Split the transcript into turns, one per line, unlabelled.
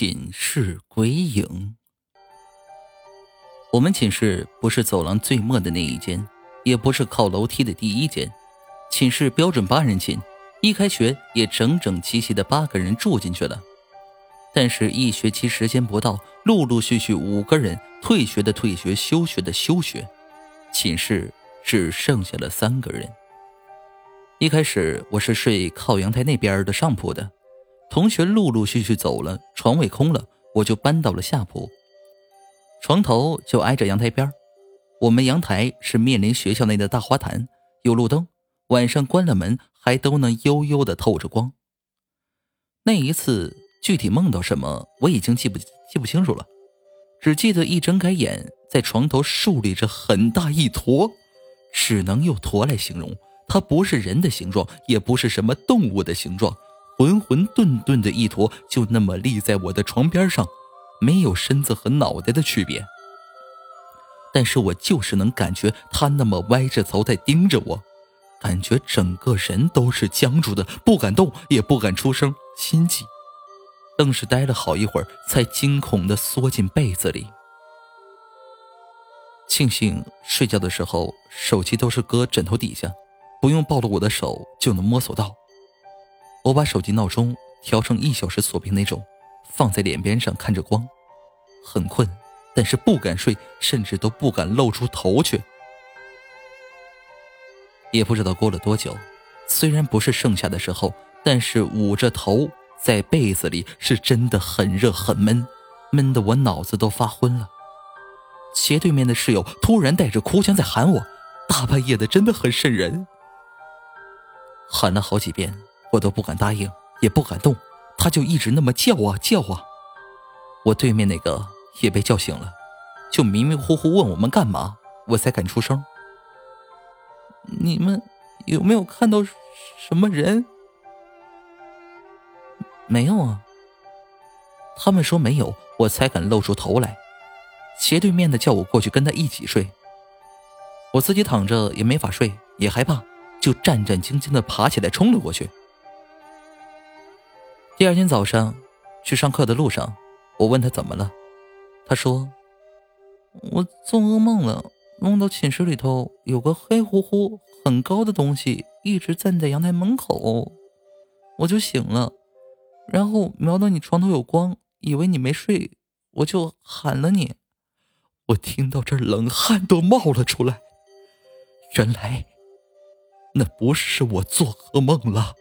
寝室鬼影。我们寝室不是走廊最末的那一间，也不是靠楼梯的第一间。寝室标准八人寝，一开学也整整齐齐的八个人住进去了。但是，一学期时间不到，陆陆续续五个人退学的退学，休学的休学，寝室只剩下了三个人。一开始我是睡靠阳台那边的上铺的。同学陆陆续续走了，床位空了，我就搬到了下铺。床头就挨着阳台边我们阳台是面临学校内的大花坛，有路灯，晚上关了门还都能悠悠的透着光。那一次具体梦到什么，我已经记不记不清楚了，只记得一睁开眼，在床头竖立着很大一坨，只能用坨来形容，它不是人的形状，也不是什么动物的形状。浑浑沌沌的一坨，就那么立在我的床边上，没有身子和脑袋的区别。但是我就是能感觉他那么歪着头在盯着我，感觉整个人都是僵住的，不敢动，也不敢出声，心悸。愣是待了好一会儿，才惊恐的缩进被子里。庆幸睡觉的时候手机都是搁枕头底下，不用抱着我的手就能摸索到。我把手机闹钟调成一小时锁屏那种，放在脸边上看着光，很困，但是不敢睡，甚至都不敢露出头去。也不知道过了多久，虽然不是盛夏的时候，但是捂着头在被子里是真的很热很闷，闷得我脑子都发昏了。斜对面的室友突然带着哭腔在喊我，大半夜的真的很瘆人，喊了好几遍。我都不敢答应，也不敢动，他就一直那么叫啊叫啊。我对面那个也被叫醒了，就迷迷糊糊问我们干嘛，我才敢出声。你们有没有看到什么人？没有啊。他们说没有，我才敢露出头来。斜对面的叫我过去跟他一起睡，我自己躺着也没法睡，也害怕，就战战兢兢的爬起来冲了过去。第二天早上，去上课的路上，我问他怎么了，他说：“我做噩梦了，梦到寝室里头有个黑乎乎、很高的东西一直站在阳台门口，我就醒了，然后瞄到你床头有光，以为你没睡，我就喊了你。”我听到这冷汗都冒了出来，原来那不是我做噩梦了。